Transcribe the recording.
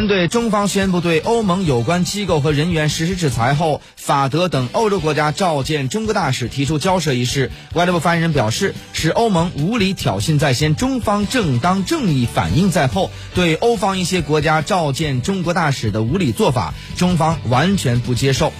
针对中方宣布对欧盟有关机构和人员实施制裁后法德等欧洲国家召见中国大使提出交涉一事外交部发言人表示是欧盟无理挑衅在先中方正当正义反应在后对欧方一些国家召见中国大使的无理做法中方完全不接受。